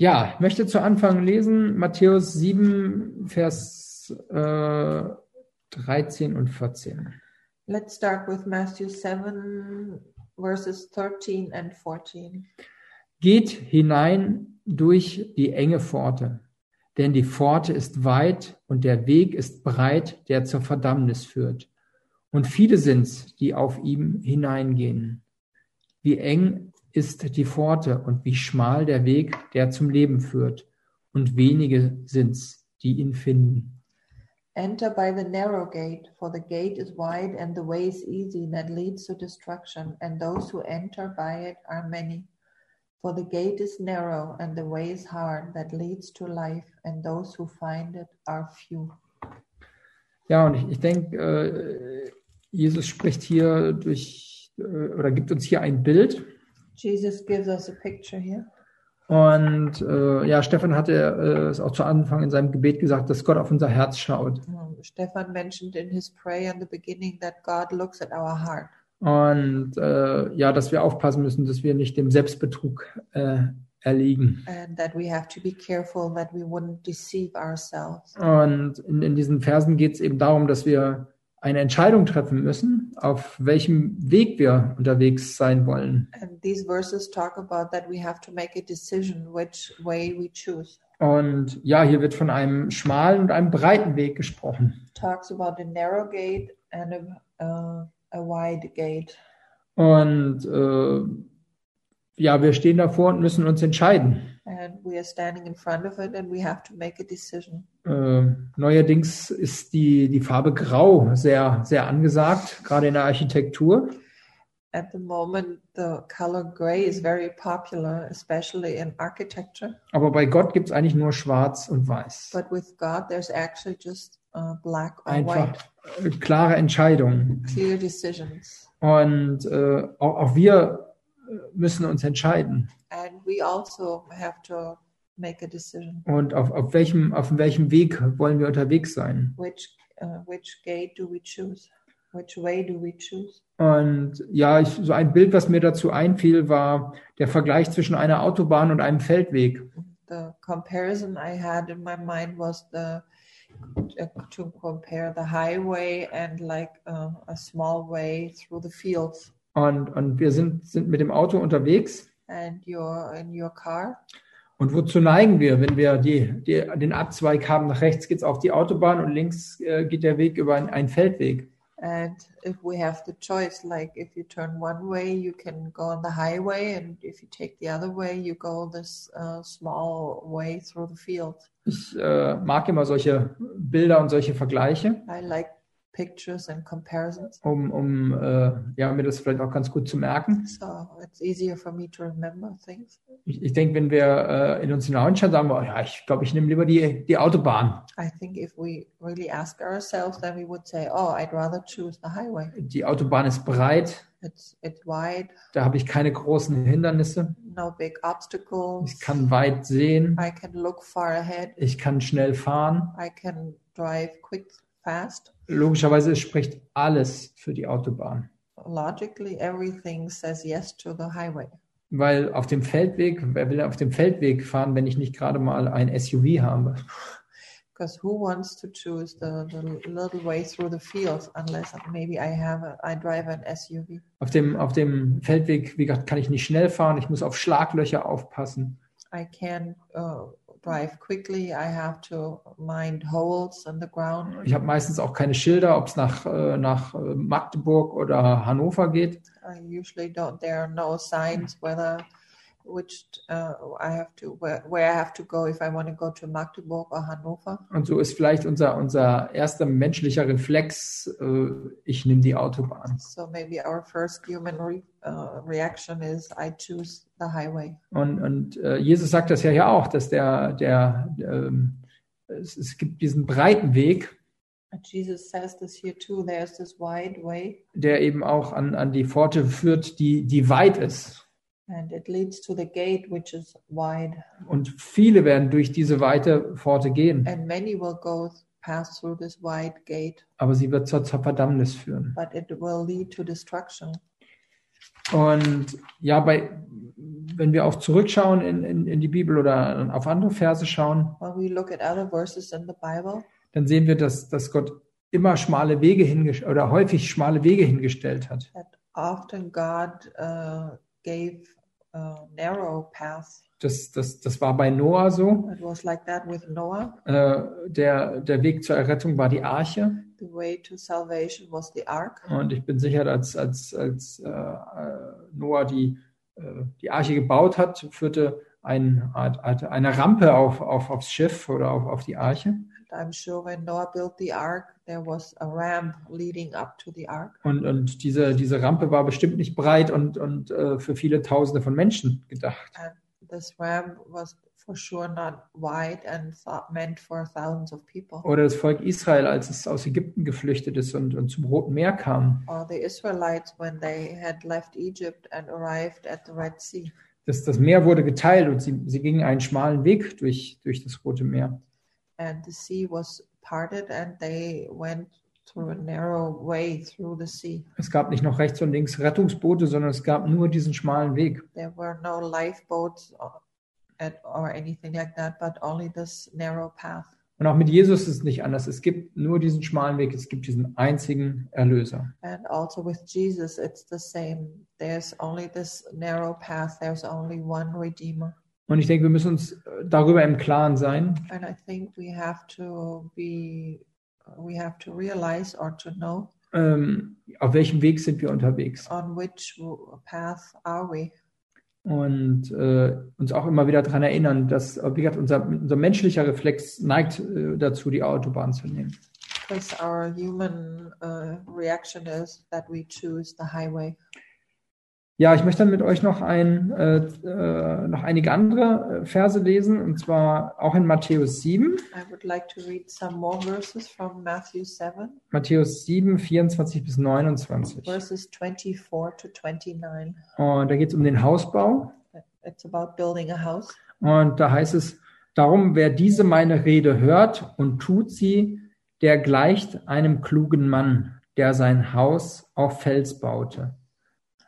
Ja, ich möchte zu Anfang lesen Matthäus 7, Vers äh, 13 und 14. Let's start with Matthew 7, verses 13 and 14. Geht hinein durch die enge Pforte, denn die Pforte ist weit und der Weg ist breit, der zur Verdammnis führt. Und viele sind's, die auf ihm hineingehen. Wie eng ist die Pforte und wie schmal der Weg, der zum Leben führt. Und wenige sind's, die ihn finden. Enter by the narrow gate, for the gate is wide and the way is easy that leads to destruction, and those who enter by it are many. For the gate is narrow and the way is hard that leads to life, and those who find it are few. Ja, und ich, ich denke, äh, Jesus spricht hier durch äh, oder gibt uns hier ein Bild. Jesus gives us a picture here. Und äh, ja, Stefan hatte äh, es auch zu Anfang in seinem Gebet gesagt, dass Gott auf unser Herz schaut. Stefan mentioned in his prayer in the beginning that God looks at our heart. Und äh, ja, dass wir aufpassen müssen, dass wir nicht dem Selbstbetrug äh, erliegen. and that we have to be careful that we wouldn't deceive ourselves. Und in, in diesen Versen geht es eben darum, dass wir eine Entscheidung treffen müssen, auf welchem Weg wir unterwegs sein wollen. And these verses talk about that we have to make a decision which way we choose. Und ja, hier wird von einem schmalen und einem breiten Weg gesprochen. Talks about a narrow gate and a, uh, a wide gate. Und äh, ja, wir stehen davor und müssen uns entscheiden. We are standing in front of it and we have to make a decision. Äh, neuerdings ist die, die Farbe Grau sehr, sehr angesagt, gerade in der Architektur. At the moment, the color gray is very popular, especially in architecture. Aber bei Gott gibt es eigentlich nur Schwarz und Weiß. But with God, there's actually just uh, black or Einfach white, äh, klare Entscheidungen. clear decisions. Und äh, auch, auch wir äh, müssen uns entscheiden. And we also have to make a decision. Und auf, auf, welchem, auf welchem Weg wollen wir unterwegs sein? Which uh, which gate do we choose? Which way do we choose? Und ja, ich, so ein Bild, was mir dazu einfiel, war der Vergleich zwischen einer Autobahn und einem Feldweg. The comparison I had in my mind was the uh, to compare the highway and like uh, a small way through the fields. Und, und wir sind, sind mit dem Auto unterwegs. And you're in your car. Und wozu neigen wir, wenn wir die, die, den Abzweig haben? Nach rechts geht's auf die Autobahn und links äh, geht der Weg über einen Feldweg. And if we have the choice, like if you turn one way, you can go on the highway, and if you take the other way, you go this uh, small way through the fields. Ich äh, mag immer solche Bilder und solche Vergleiche, I like pictures and comparisons, um, um äh, ja, mir das vielleicht auch ganz gut zu merken. so it's easier for me to remember things. Ich, ich denke, wenn wir äh, in uns hineinschauen, sagen wir, ja, ich glaube, ich nehme lieber die, die Autobahn. I think if we really ask ourselves, then we would say, "Oh, I'd rather choose the highway. Die Autobahn ist breit, It's it's wide, da habe ich keine großen Hindernisse. no big obstacles. Ich kann weit sehen, I can look far ahead. ich kann schnell fahren. I can drive quick, fast." Logischerweise spricht alles für die Autobahn. logically everything says yes to the highway Weil auf dem Feldweg, wer will auf dem Feldweg fahren, wenn ich nicht gerade mal ein SUV habe? because who wants to choose the, the little way through the fields unless maybe I have a, I drive an SUV Auf dem, auf dem Feldweg, wie gesagt, kann ich nicht schnell fahren. Ich muss auf Schlaglöcher aufpassen. I can uh, drive quickly I have to mind holes in the ground Ich habe meistens auch keine Schilder, ob es nach, äh, nach äh, Magdeburg oder Hannover geht. I usually don't there are no signs whether which uh, I have to where, where I have to go if I want to go to Magdeburg or Hanover Und so ist vielleicht unser, unser erster menschlicher Reflex, äh, ich nehme die Autobahn. so maybe our first human re, uh, reaction is I choose the highway Und, und äh, Jesus sagt das ja ja auch, dass der, der ähm, es, es gibt diesen breiten Weg, Jesus says this here too. There's this wide way, der eben auch an, an die Pforte führt, die, die weit ist. And it leads to the gate, which is wide, Und viele werden durch diese weite Pforte gehen, and many will go pass through this wide gate, aber sie wird zur, zur Verdammnis führen. but it will lead to destruction. Und ja, bei, wenn wir auch zurückschauen in, in, in die Bibel oder auf andere Verse schauen, When we look at other verses in the Bible, dann sehen wir, dass, dass Gott immer schmale Wege hingestellt oder häufig schmale Wege hingestellt hat. that often God uh, gave uh, narrow paths. Das, das, das war bei Noah so. It was like that with Noah. Äh, der, der Weg zur Errettung war die Arche. The way to salvation was the ark. Und ich bin sicher, als, als, als äh, äh, Noah die, äh, die Arche gebaut hat, führte ein, eine Rampe auf, auf, aufs Schiff oder auf, auf die Arche. I'm sure when Noah built the ark, there was a ramp leading up to the ark. Und, und diese, diese Rampe war bestimmt nicht breit und, und äh, für viele Tausende von Menschen gedacht. And this ramp was for sure not wide and meant for thousands of people. Oder das Volk Israel, als es aus Ägypten geflüchtet ist und, und zum Roten Meer kam. Or the Israelites when they had left Egypt and arrived at the Red Sea. Das, das Meer wurde geteilt und sie, sie gingen einen schmalen Weg durch, durch das Rote Meer. and the sea was parted and they went through a narrow way through the sea. Es gab nicht noch rechts und links Rettungsboote, sondern es gab nur diesen schmalen Weg. There were no lifeboats or, or anything like that, but only this narrow path. Und auch mit Jesus ist es nicht anders. Es gibt nur diesen schmalen Weg, es gibt diesen einzigen Erlöser. And also with Jesus, it's the same. There's only this narrow path, there's only one Redeemer. Und ich denke, wir müssen uns äh, darüber im Klaren sein, And I think we have to be, we have to realize or to know ähm, auf welchem Weg sind wir unterwegs. on which path are we. Und äh, uns auch immer wieder daran erinnern, dass, äh, wie gesagt, unser, unser menschlicher Reflex neigt äh, dazu, die Autobahn zu nehmen. Because our human uh, reaction is that we choose the highway. Ja, ich möchte dann mit euch noch, ein, äh, äh, noch einige andere äh, Verse lesen, und zwar auch in Matthäus 7. I would like to read some more verses from Matthew 7, Matthäus 7, 24 bis 29. verses 24 to 29. Und da geht es um den Hausbau. It's about building a house. Und da heißt es, darum, wer diese meine Rede hört und tut sie, der gleicht einem klugen Mann, der sein Haus auf Fels baute.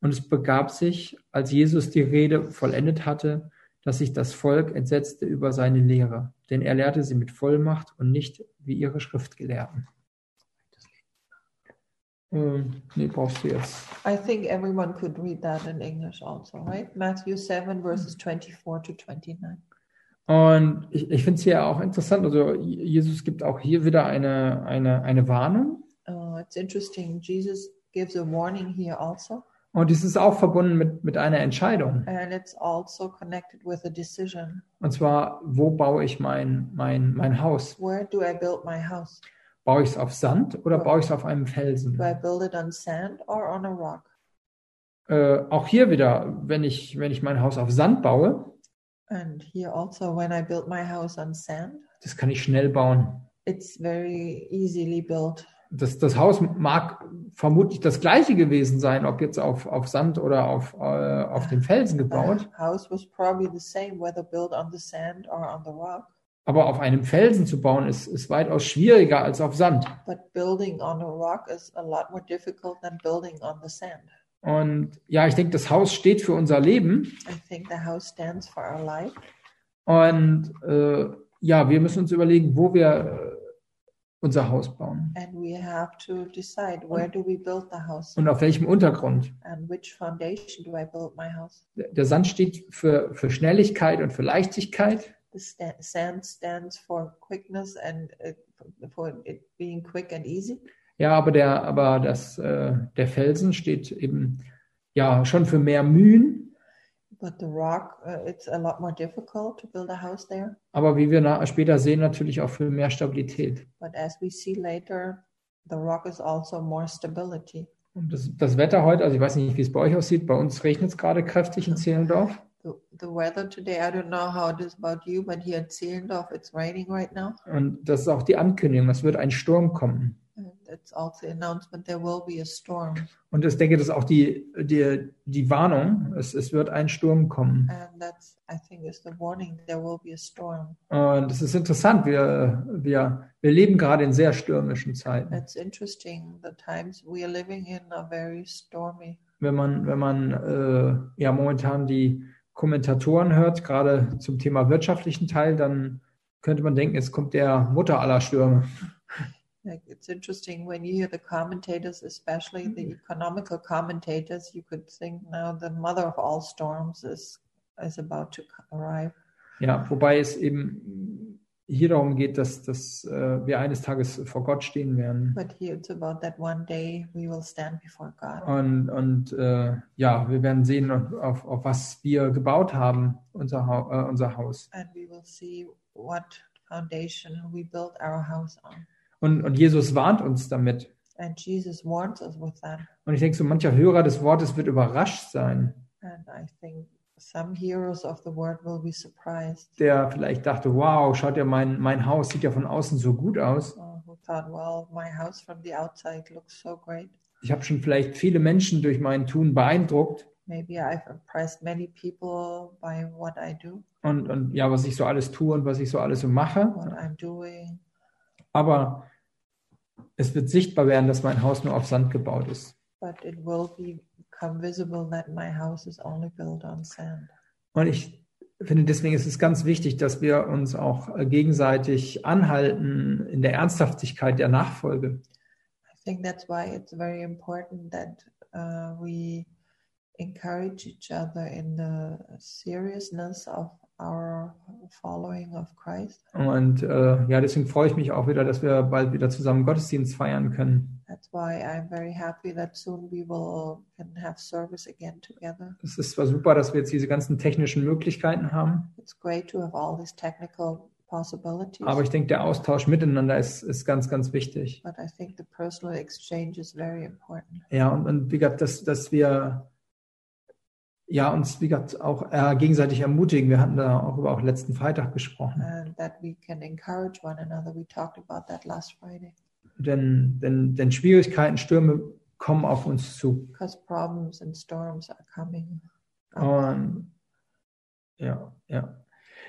Und es begab sich, als Jesus die Rede vollendet hatte, dass sich das Volk entsetzte über seine Lehre, denn er lehrte sie mit Vollmacht und nicht wie ihre Schriftgelehrten. Ähm, nee, brauchst du jetzt. I think everyone could read that in English also, right? Matthew 7, verses 24 to 29. Und ich, ich finde es hier auch interessant, also Jesus gibt auch hier wieder eine, eine, eine Warnung. Uh, it's interesting. Jesus gives a warning here also, Und dies ist auch verbunden mit, mit einer Entscheidung. and it's also connected with a decision. Und zwar, wo baue ich mein, mein, mein Haus? Where do I build my house? Baue ich es auf Sand oder baue ich es auf einem Felsen? Do I build it on sand or on a rock? Äh, auch hier wieder, wenn ich, wenn ich mein Haus auf Sand baue, And here also, when I build my house on sand, das kann ich schnell bauen. it's very easily built. Das, das Haus mag vermutlich das gleiche gewesen sein, ob jetzt auf, auf Sand oder auf, äh, auf dem Felsen gebaut. Same. Aber auf einem Felsen zu bauen, ist, ist weitaus schwieriger als auf Sand. But building on a rock is a lot more difficult than building on the sand. Und ja, ich denke, das Haus steht für unser Leben. I think the house stands for our life. Und äh, ja, wir müssen uns überlegen, wo wir unser Haus bauen And we have to decide where do we build the house und auf welchem Untergrund. and which foundation do I build my house. Der Sand steht für, für Schnelligkeit und für Leichtigkeit. The sand stands for quickness and uh, for it being quick and easy. Ja, aber der, aber das, äh, der Felsen steht eben ja schon für mehr Mühen. But the rock, uh, it's a lot more difficult to build a house there. Aber wie wir später sehen, natürlich auch für mehr Stabilität. But as we see later, the rock is also more stability. Und das, das Wetter heute, also ich weiß nicht, wie es bei euch aussieht, bei uns regnet es gerade kräftig in Zehlendorf. The, the weather today, I don't know how it is about you, but here at Zehlendorf, it's raining right now. Und das ist auch die Ankündigung, es wird ein Sturm kommen. It's also the announcement there will be a storm. Und ich denke, das ist auch die, die, die Warnung, es, es wird ein Sturm kommen. And that's, I think, is the warning there will be a storm. Und es ist interessant, wir, wir, wir leben gerade in sehr stürmischen Zeiten. It's interesting. The times we are living in are very stormy. Wenn man, wenn man äh, ja momentan die Kommentatoren hört, gerade zum Thema wirtschaftlichen Teil, dann könnte man denken, jetzt kommt der Mutter aller Stürme. Like it's interesting when you hear the commentators, especially the mm. economical commentators, you could think now the mother of all storms is is about to arrive. Ja, wobei es eben hier darum geht, dass, dass äh, wir eines Tages vor Gott stehen werden. But here it's about that one day we will stand before God. Und, und äh, ja, wir werden sehen, auf, auf was wir gebaut haben, unser, äh, unser Haus. And we will see what foundation we built our house on. Und, und Jesus warnt uns damit. And Jesus warns us with that. Und ich denke, so mancher Hörer des Wortes wird überrascht sein, And I think some hearers of the word will be surprised. der vielleicht dachte, wow, schaut ja, mein, mein Haus sieht ja von außen so gut aus. who thought, well, my house from the outside looks so great. Ich habe schon vielleicht viele Menschen durch mein Tun beeindruckt. Maybe I've impressed many people by what I do, Und, und ja, was ich so alles tue und was ich so alles so mache. what I'm doing. Aber es wird sichtbar werden, dass mein Haus nur auf Sand gebaut ist. But it will become visible that my house is only built on sand. Und ich finde, deswegen ist es ganz wichtig, dass wir uns auch äh, gegenseitig anhalten in der Ernsthaftigkeit der Nachfolge. I think that's why it's very important that uh, we encourage each other in the seriousness of our following of Christ. Und äh, ja, deswegen freue ich mich auch wieder, dass wir bald wieder zusammen Gottesdienst feiern können. That's why I'm very happy that soon we will can have service again together. Es ist zwar super, dass wir jetzt diese ganzen technischen Möglichkeiten haben, It's great to have all these technical possibilities, aber ich denke, der Austausch miteinander ist, ist ganz, ganz wichtig. but I think the personal exchange is very important. Ja, und, und wie gesagt, dass, dass wir ja, uns wie gesagt, auch äh, gegenseitig ermutigen. Wir hatten da auch über auch letzten Freitag gesprochen. and that we can encourage one another. We talked about that last Friday Denn, denn, denn Schwierigkeiten, Stürme kommen auf uns zu. because problems and storms are coming. up. Und ja, ja.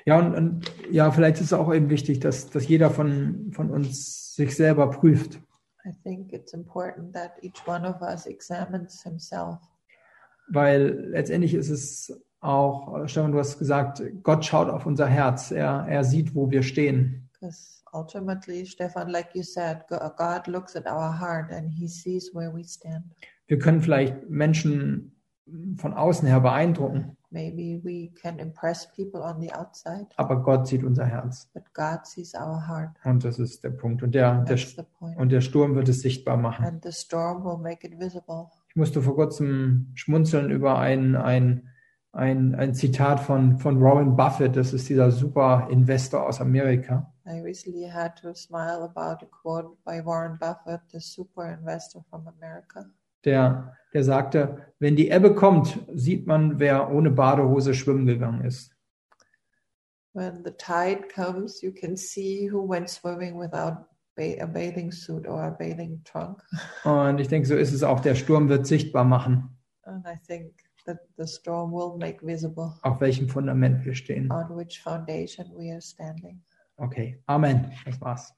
Ja, und, und ja, vielleicht ist es auch eben wichtig, dass, dass jeder von, von uns sich selber prüft. I think it's important that each one of us examines himself Weil letztendlich ist es auch, Stefan, du hast gesagt, Gott schaut auf unser Herz. Er, er sieht, wo wir stehen. because ultimately, Stefan, like you said, Go- God looks at our heart and he sees where we stand. Wir können vielleicht Menschen von außen her beeindrucken, Maybe we can impress people on the outside, aber Gott sieht unser Herz. but God sees our heart. Und das ist der Punkt. Und der, der, und der Sturm wird es sichtbar machen. And the storm will make it visible. Ich musste vor kurzem schmunzeln über ein, ein, ein, ein Zitat von, von Warren Buffett. Das ist dieser super Investor aus Amerika. I recently had to smile about a quote by Warren Buffett, the super investor from America. Der, der sagte, wenn die Ebbe kommt, sieht man, wer ohne Badehose schwimmen gegangen ist. When the tide comes, you can see who went swimming without a bathing suit or a bathing trunk. Und ich denke, so ist es auch. Der Sturm wird sichtbar machen, And I think that the storm will make visible auf welchem Fundament wir stehen. on which foundation we are standing. Okay, Amen. Das war's.